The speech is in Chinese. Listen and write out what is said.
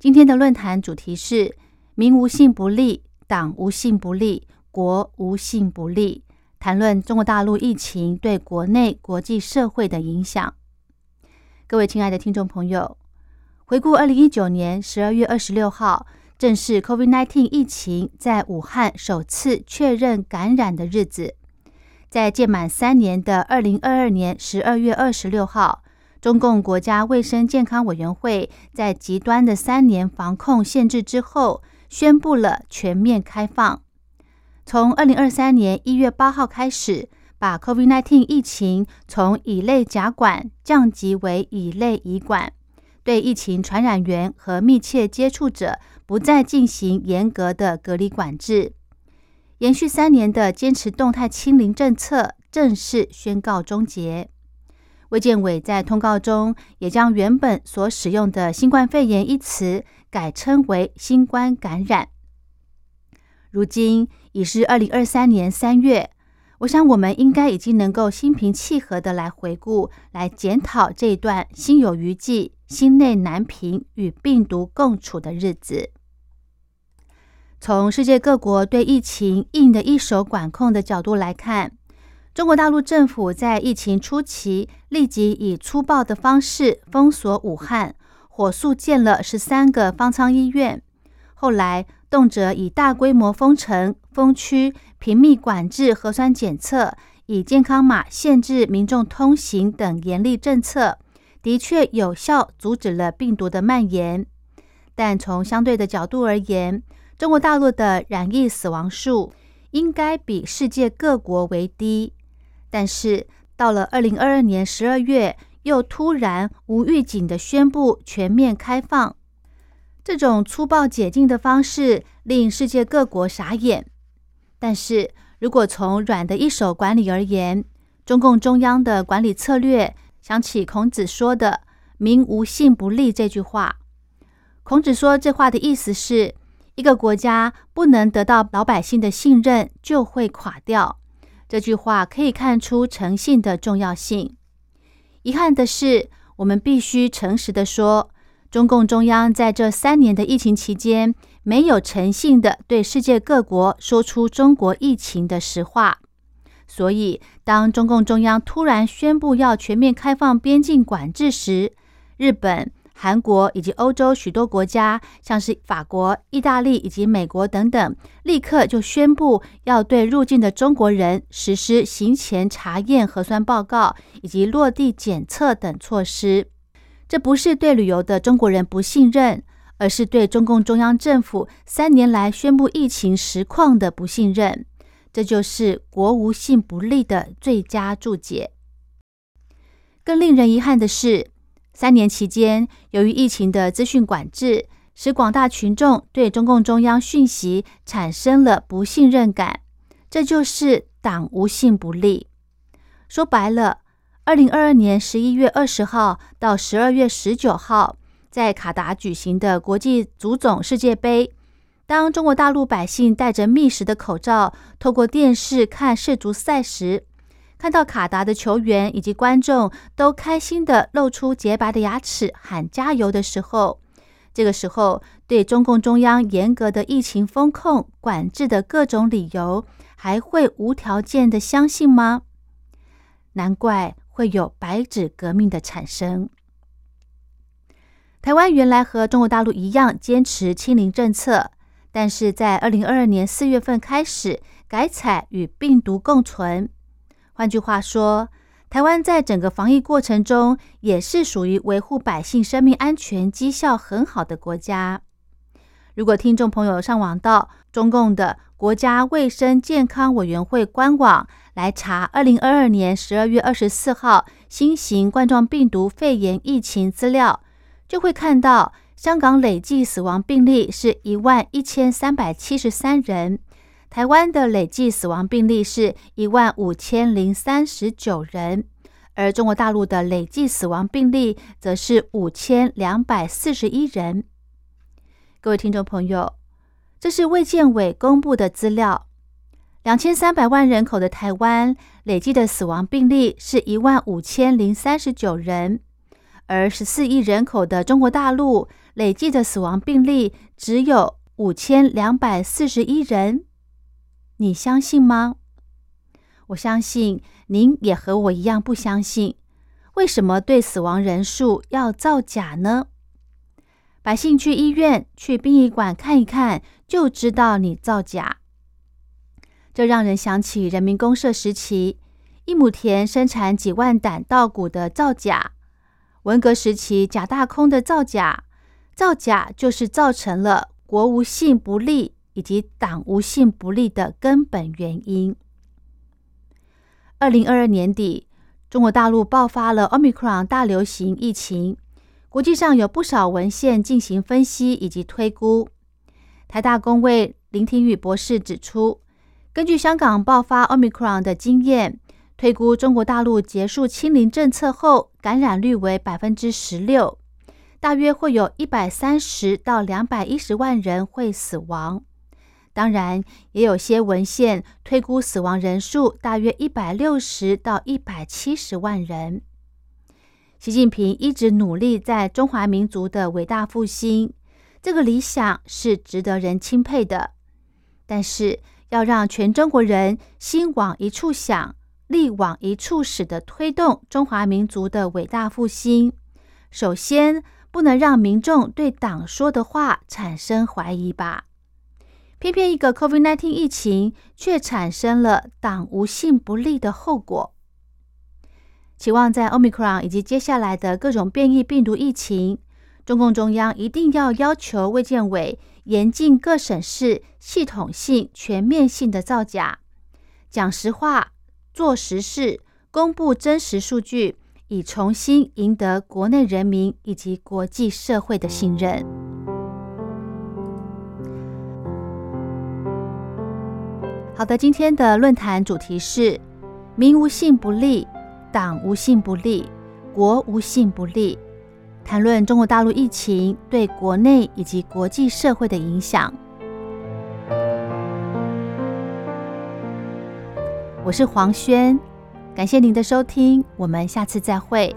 今天的论坛主题是“民无信不立，党无信不立，国无信不立”，谈论中国大陆疫情对国内国际社会的影响。各位亲爱的听众朋友，回顾二零一九年十二月二十六号，正是 COVID-19 疫情在武汉首次确认感染的日子。在届满三年的二零二二年十二月二十六号，中共国家卫生健康委员会在极端的三年防控限制之后，宣布了全面开放。从二零二三年一月八号开始，把 COVID-19 疫情从乙类甲管降级为乙类乙管，对疫情传染源和密切接触者不再进行严格的隔离管制。延续三年的坚持动态清零政策正式宣告终结。卫健委在通告中也将原本所使用的“新冠肺炎”一词改称为“新冠感染”。如今已是二零二三年三月，我想我们应该已经能够心平气和的来回顾、来检讨这一段心有余悸、心内难平与病毒共处的日子。从世界各国对疫情硬的一手管控的角度来看，中国大陆政府在疫情初期立即以粗暴的方式封锁武汉，火速建了十三个方舱医院。后来动辄以大规模封城、封区、频密管制核酸检测、以健康码限制民众通行等严厉政策，的确有效阻止了病毒的蔓延。但从相对的角度而言，中国大陆的染疫死亡数应该比世界各国为低，但是到了二零二二年十二月，又突然无预警的宣布全面开放，这种粗暴解禁的方式令世界各国傻眼。但是如果从软的一手管理而言，中共中央的管理策略想起孔子说的“民无信不立”这句话。孔子说这话的意思是。一个国家不能得到老百姓的信任，就会垮掉。这句话可以看出诚信的重要性。遗憾的是，我们必须诚实的说，中共中央在这三年的疫情期间，没有诚信的对世界各国说出中国疫情的实话。所以，当中共中央突然宣布要全面开放边境管制时，日本。韩国以及欧洲许多国家，像是法国、意大利以及美国等等，立刻就宣布要对入境的中国人实施行前查验、核酸报告以及落地检测等措施。这不是对旅游的中国人不信任，而是对中共中央政府三年来宣布疫情实况的不信任。这就是国无信不立的最佳注解。更令人遗憾的是。三年期间，由于疫情的资讯管制，使广大群众对中共中央讯息产生了不信任感。这就是党无信不立。说白了，二零二二年十一月二十号到十二月十九号，在卡达举行的国际足总世界杯，当中国大陆百姓戴着密实的口罩，透过电视看世足赛时，看到卡达的球员以及观众都开心的露出洁白的牙齿喊加油的时候，这个时候对中共中央严格的疫情风控管制的各种理由，还会无条件的相信吗？难怪会有白纸革命的产生。台湾原来和中国大陆一样坚持清零政策，但是在二零二二年四月份开始改采与病毒共存。换句话说，台湾在整个防疫过程中也是属于维护百姓生命安全绩效很好的国家。如果听众朋友上网到中共的国家卫生健康委员会官网来查二零二二年十二月二十四号新型冠状病毒肺炎疫情资料，就会看到香港累计死亡病例是一万一千三百七十三人，台湾的累计死亡病例是一万五千零三十九人，而中国大陆的累计死亡病例则是五千两百四十一人。各位听众朋友，这是卫健委公布的资料，两千三百万人口的台湾累计的死亡病例是一万五千零三十九人，而十四亿人口的中国大陆。累计的死亡病例只有五千两百四十一人，你相信吗？我相信您也和我一样不相信。为什么对死亡人数要造假呢？百姓去医院、去殡仪馆看一看，就知道你造假。这让人想起人民公社时期，一亩田生产几万胆稻谷的造假；文革时期假大空的造假。造假就是造成了国无信不立以及党无信不立的根本原因。二零二二年底，中国大陆爆发了 Omicron 大流行疫情，国际上有不少文献进行分析以及推估。台大公卫林庭宇博士指出，根据香港爆发 Omicron 的经验，推估中国大陆结束清零政策后，感染率为百分之十六。大约会有一百三十到两百一十万人会死亡，当然也有些文献推估死亡人数大约一百六十到一百七十万人。习近平一直努力在中华民族的伟大复兴，这个理想是值得人钦佩的。但是要让全中国人心往一处想，力往一处使的推动中华民族的伟大复兴，首先。不能让民众对党说的话产生怀疑吧？偏偏一个 COVID-19 疫情却产生了党无信不立的后果。期望在 Omicron 以及接下来的各种变异病毒疫情，中共中央一定要要求卫健委严禁各省市系统性、全面性的造假，讲实话、做实事、公布真实数据。以重新赢得国内人民以及国际社会的信任。好的，今天的论坛主题是“民无信不立，党无信不立，国无信不立”，谈论中国大陆疫情对国内以及国际社会的影响。我是黄轩。感谢您的收听，我们下次再会。